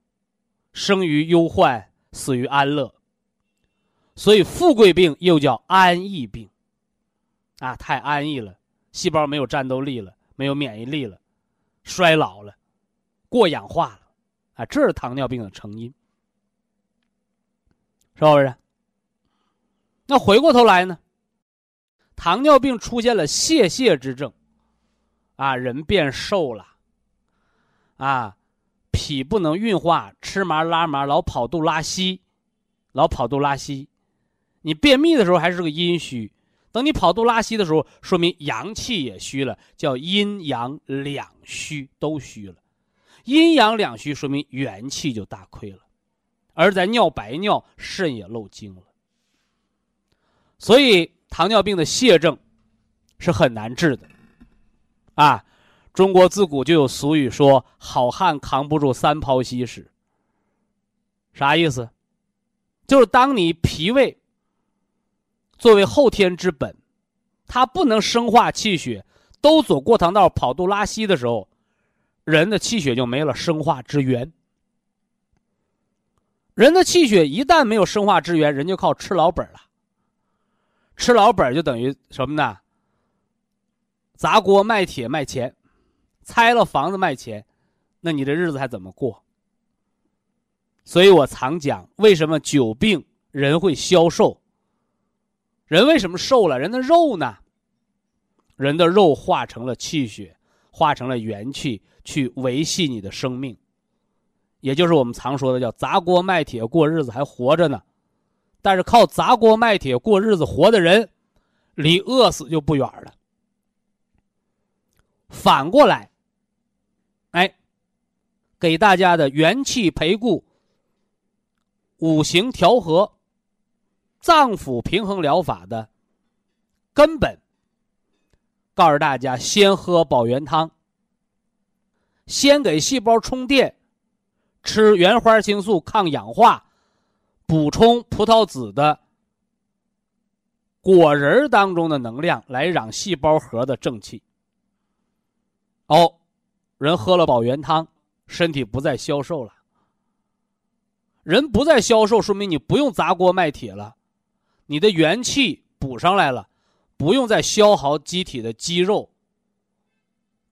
生于忧患，死于安乐。所以富贵病又叫安逸病。啊，太安逸了，细胞没有战斗力了，没有免疫力了，衰老了，过氧化了，啊，这是糖尿病的成因，是不是？那回过头来呢？糖尿病出现了泄泻之症，啊，人变瘦了，啊，脾不能运化，吃麻拉麻，老跑肚拉稀，老跑肚拉稀，你便秘的时候还是个阴虚。等你跑肚拉稀的时候，说明阳气也虚了，叫阴阳两虚都虚了。阴阳两虚，说明元气就大亏了，而在尿白尿，肾也漏精了。所以糖尿病的泻症是很难治的。啊，中国自古就有俗语说：“好汉扛不住三泡稀屎。”啥意思？就是当你脾胃。作为后天之本，它不能生化气血，都走过堂道跑肚拉稀的时候，人的气血就没了生化之源。人的气血一旦没有生化之源，人就靠吃老本了。吃老本就等于什么呢？砸锅卖铁卖钱，拆了房子卖钱，那你这日子还怎么过？所以我常讲，为什么久病人会消瘦？人为什么瘦了？人的肉呢？人的肉化成了气血，化成了元气，去维系你的生命。也就是我们常说的叫砸锅卖铁过日子还活着呢。但是靠砸锅卖铁过日子活的人，离饿死就不远了。反过来，给大家的元气培固、五行调和。脏腑平衡疗法的根本，告诉大家：先喝保元汤，先给细胞充电，吃原花青素抗氧化，补充葡萄籽的果仁当中的能量，来养细胞核的正气。哦，人喝了保元汤，身体不再消瘦了。人不再消瘦，说明你不用砸锅卖铁了。你的元气补上来了，不用再消耗机体的肌肉，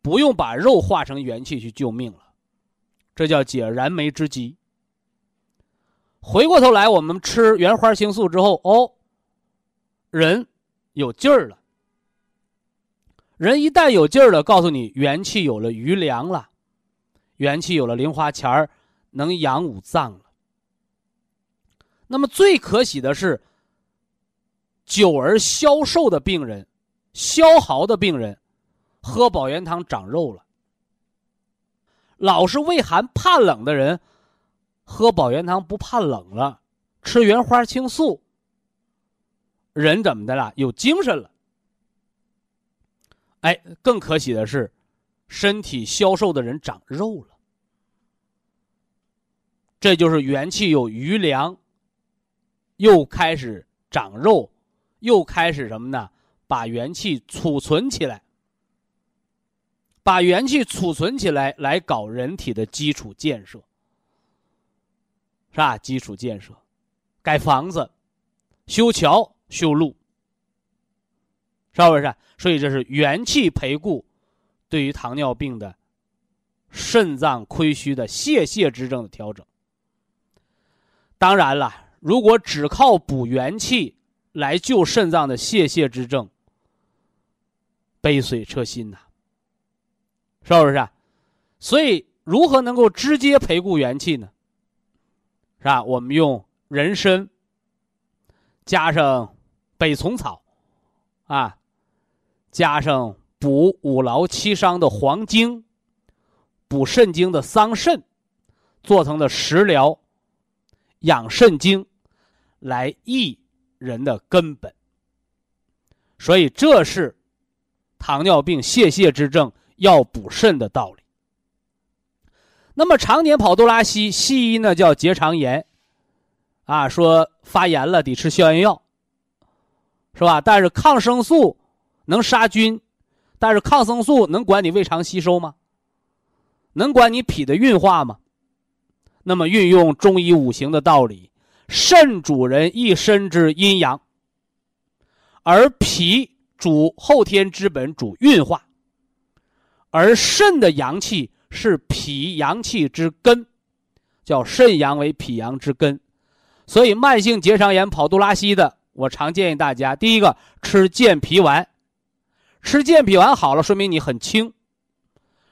不用把肉化成元气去救命了，这叫解燃眉之急。回过头来，我们吃原花青素之后，哦，人有劲儿了。人一旦有劲儿了，告诉你元气有了余粮了，元气有了零花钱儿，能养五脏了。那么最可喜的是。久而消瘦的病人，消耗的病人，喝保元汤长肉了。老是畏寒怕冷的人，喝保元汤不怕冷了，吃原花青素，人怎么的了？有精神了。哎，更可喜的是，身体消瘦的人长肉了。这就是元气有余粮，又开始长肉。又开始什么呢？把元气储存起来，把元气储存起来，来搞人体的基础建设，是吧？基础建设，盖房子、修桥、修路，是不是？所以这是元气培固，对于糖尿病的肾脏亏虚的泄泻之症的调整。当然了，如果只靠补元气。来救肾脏的泄泻之症，杯水车薪呐，是不是？所以，如何能够直接培固元气呢？是吧？我们用人参加上北虫草，啊，加上补五劳七伤的黄精，补肾精的桑葚，做成的食疗养肾精，来益。人的根本，所以这是糖尿病泄泻之症要补肾的道理。那么常年跑肚拉稀，西医呢叫结肠炎，啊，说发炎了得吃消炎药，是吧？但是抗生素能杀菌，但是抗生素能管你胃肠吸收吗？能管你脾的运化吗？那么运用中医五行的道理，肾主人一身之阴阳，而脾主后天之本，主运化，而肾的阳气是脾阳气之根，叫肾阳为脾阳之根。所以，慢性结肠炎、跑肚拉稀的，我常建议大家：第一个，吃健脾丸，吃健脾丸好了，说明你很轻。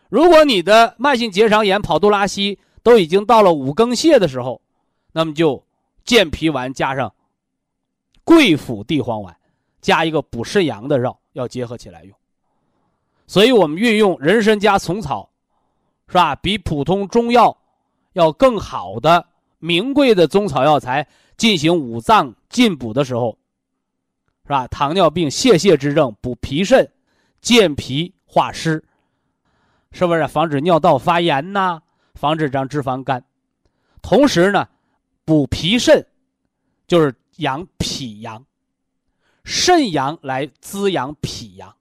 如果你的慢性结肠炎、跑肚拉稀都已经到了五更泻的时候，那么就健脾丸加上桂附地黄丸，加一个补肾阳的药，要结合起来用。所以我们运用人参加虫草，是吧？比普通中药要更好的名贵的中草药材进行五脏进补的时候，是吧？糖尿病泄泻之症补脾肾，健脾化湿。是不是防止尿道发炎呐？防止长脂肪肝，同时呢，补脾肾，就是养脾阳，肾阳来滋养脾阳，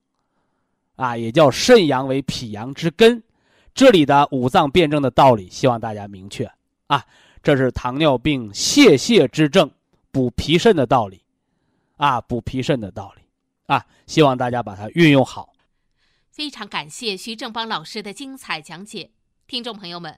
啊，也叫肾阳为脾阳之根。这里的五脏辩证的道理，希望大家明确啊。这是糖尿病泄泻之症补脾肾的道理，啊，补脾肾的道理，啊，希望大家把它运用好。非常感谢徐正邦老师的精彩讲解，听众朋友们，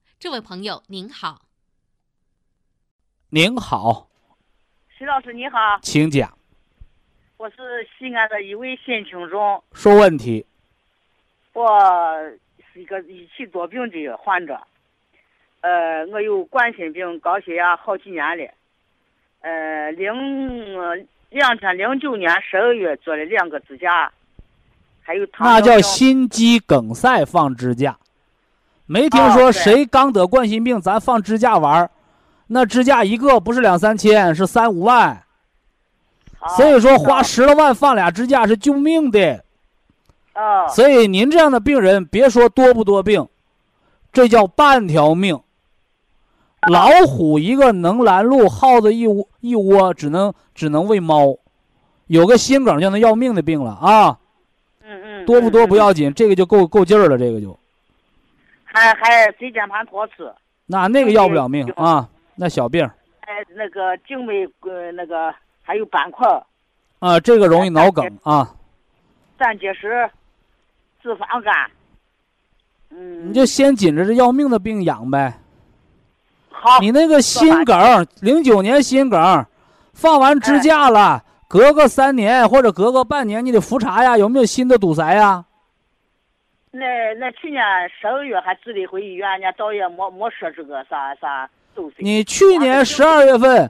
这位朋友您好，您好，徐老师你好，请讲。我是西安的一位新听众，说问题。我是一个一起多病的患者，呃，我有冠心病、高血压好几年了，呃，零两千零九年十二月做了两个支架。还有那叫心肌梗塞放支架，没听说谁刚得冠心病咱放支架玩儿那支架一个不是两三千，是三五万。所以说花十来万放俩支架是救命的。啊。所以您这样的病人，别说多不多病，这叫半条命。老虎一个能拦路，耗子一窝一窝只能只能喂猫，有个心梗就能要命的病了啊。嗯嗯多不多不要紧，这个就够够劲儿了，这个就。还还椎间盘脱刺。那那个要不了命啊，那小病。哎，那个静脉呃那个还有斑块。啊，这个容易脑梗啊。胆结石，脂肪肝。嗯。你就先紧着这要命的病养呗。好。你那个心梗，零九年心梗，放完支架了。隔个三年或者隔个半年，你得复查呀，有没有新的堵塞呀？那那去年十二月还值得回医院，人家导演没没说这个啥啥。你去年十二月份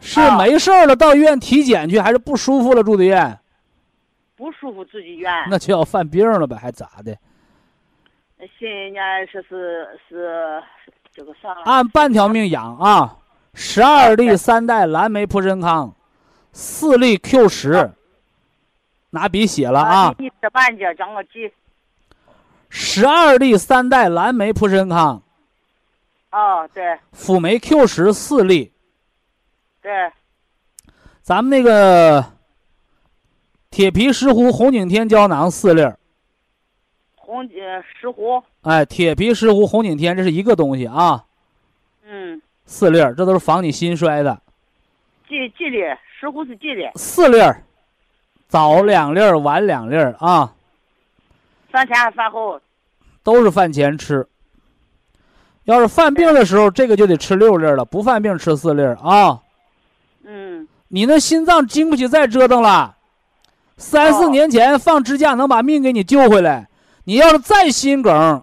是没事了，到医院体检去，还是不舒服了住的院？不舒服住的院。那就要犯病了呗，还咋的？新年说是是这个啥？按半条命养啊，十二粒三代蓝莓普参康。四粒 Q 十，拿笔写了啊！你吃半截将我记。十二粒三代蓝莓普参康。哦，对。辅酶 Q 十四粒。对。咱们那个铁皮石斛红景天胶囊四粒。红景石斛。哎，铁皮石斛红景天，这是一个东西啊。嗯。四粒，这都是防你心衰的。几几粒？石斛是几粒？四粒儿，早两粒儿，晚两粒儿啊。饭前还饭后？都是饭前吃。要是犯病的时候，这个就得吃六粒了；不犯病吃四粒啊。嗯。你那心脏经不起再折腾了。三四年前放支架能把命给你救回来，你要是再心梗，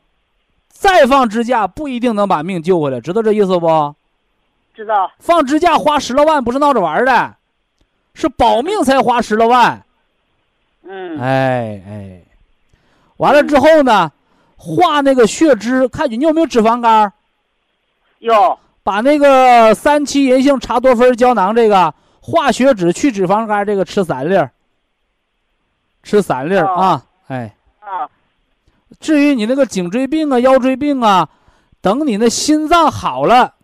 再放支架不一定能把命救回来，知道这意思不？知道。放支架花十来万，不是闹着玩的。是保命才花十来万，嗯，哎哎，完了之后呢，化那个血脂，看你有没有脂肪肝。有。把那个三七银杏茶多酚胶囊这个化血脂去脂肪肝这个吃三粒儿，吃三粒儿啊，哎。啊。至于你那个颈椎病啊、腰椎病啊，等你那心脏好了，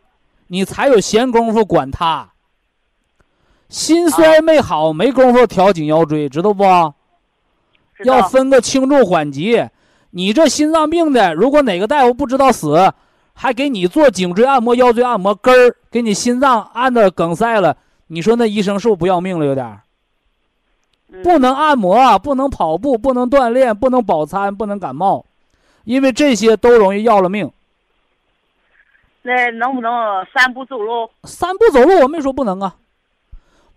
你才有闲工夫管它。心衰没好，没工夫调颈腰椎，知道不？要分个轻重缓急。你这心脏病的，如果哪个大夫不知道死。还给你做颈椎按摩、腰椎按摩，根儿给你心脏按的梗塞了。你说那医生是不是不要命了？有点儿，不能按摩，不能跑步，不能锻炼，不能饱餐，不能感冒，因为这些都容易要了命。那能不能三步走路？三步走路我没说不能啊，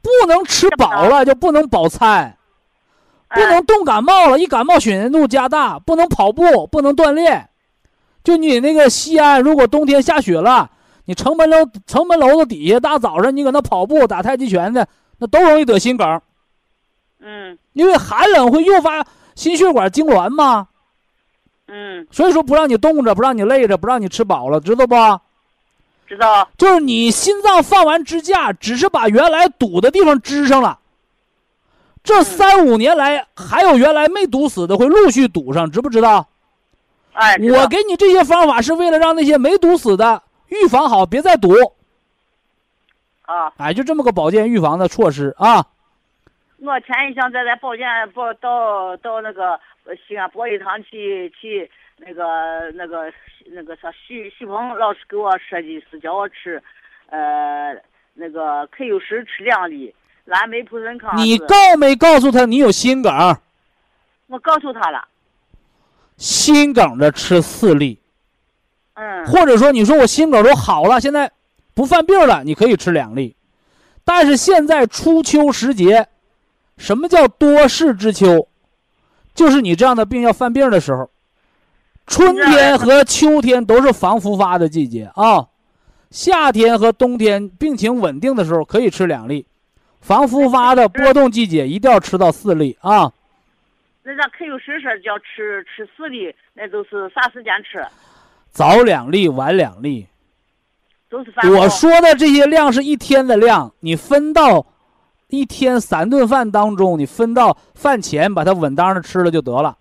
不能吃饱了就不能饱餐，不能冻感冒了，一感冒血粘度加大，不能跑步，不能锻炼。就你那个西安，如果冬天下雪了，你城门楼城门楼子底下，大早上你搁那跑步打太极拳的，那都容易得心梗。嗯，因为寒冷会诱发心血管痉挛嘛。嗯，所以说不让你冻着，不让你累着，不让你吃饱了，知道不？知道。就是你心脏放完支架，只是把原来堵的地方支上了。这三五年来，还有原来没堵死的会陆续堵上，知不知道？哎，我给你这些方法是为了让那些没堵死的预防好，别再堵。啊，哎，就这么个保健预防的措施啊。我前一想在咱保健报到到那个西安博医堂去去那个那个那个啥徐徐鹏老师给我设计是叫我吃，呃，那个可有时吃两粒蓝莓普参康。你告没告诉他你有心梗？我告诉他了。心梗的吃四粒，嗯，或者说你说我心梗都好了，现在不犯病了，你可以吃两粒。但是现在初秋时节，什么叫多事之秋？就是你这样的病要犯病的时候。春天和秋天都是防复发的季节啊，夏天和冬天病情稳定的时候可以吃两粒，防复发的波动季节一定要吃到四粒啊。那咱可有时说叫吃吃四粒，那都是啥时间吃？早两粒，晚两粒。都是饭我说的这些量是一天的量，你分到一天三顿饭当中，你分到饭前把它稳当的吃了就得了。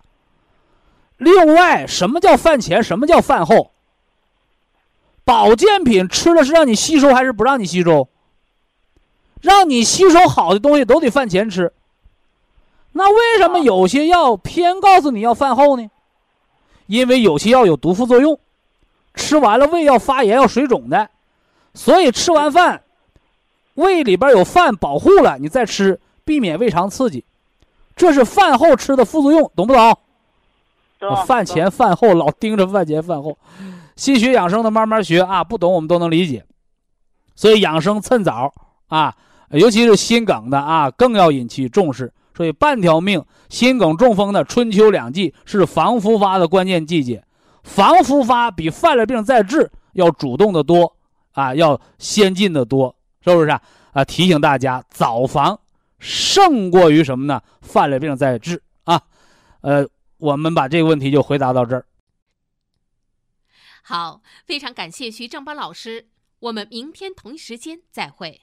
另外，什么叫饭前？什么叫饭后？保健品吃了是让你吸收还是不让你吸收？让你吸收好的东西都得饭前吃。那为什么有些药偏告诉你要饭后呢？因为有些药有毒副作用，吃完了胃要发炎要水肿的，所以吃完饭，胃里边有饭保护了，你再吃，避免胃肠刺激，这是饭后吃的副作用，懂不懂？懂。饭前饭后老盯着饭前饭后，心学养生的慢慢学啊，不懂我们都能理解。所以养生趁早啊，尤其是心梗的啊，更要引起重视。所以半条命，心梗中风的春秋两季是防复发的关键季节，防复发比犯了病再治要主动的多啊，要先进的多，是不是啊？啊，提醒大家早防胜过于什么呢？犯了病再治啊。呃，我们把这个问题就回答到这儿。好，非常感谢徐正邦老师，我们明天同一时间再会。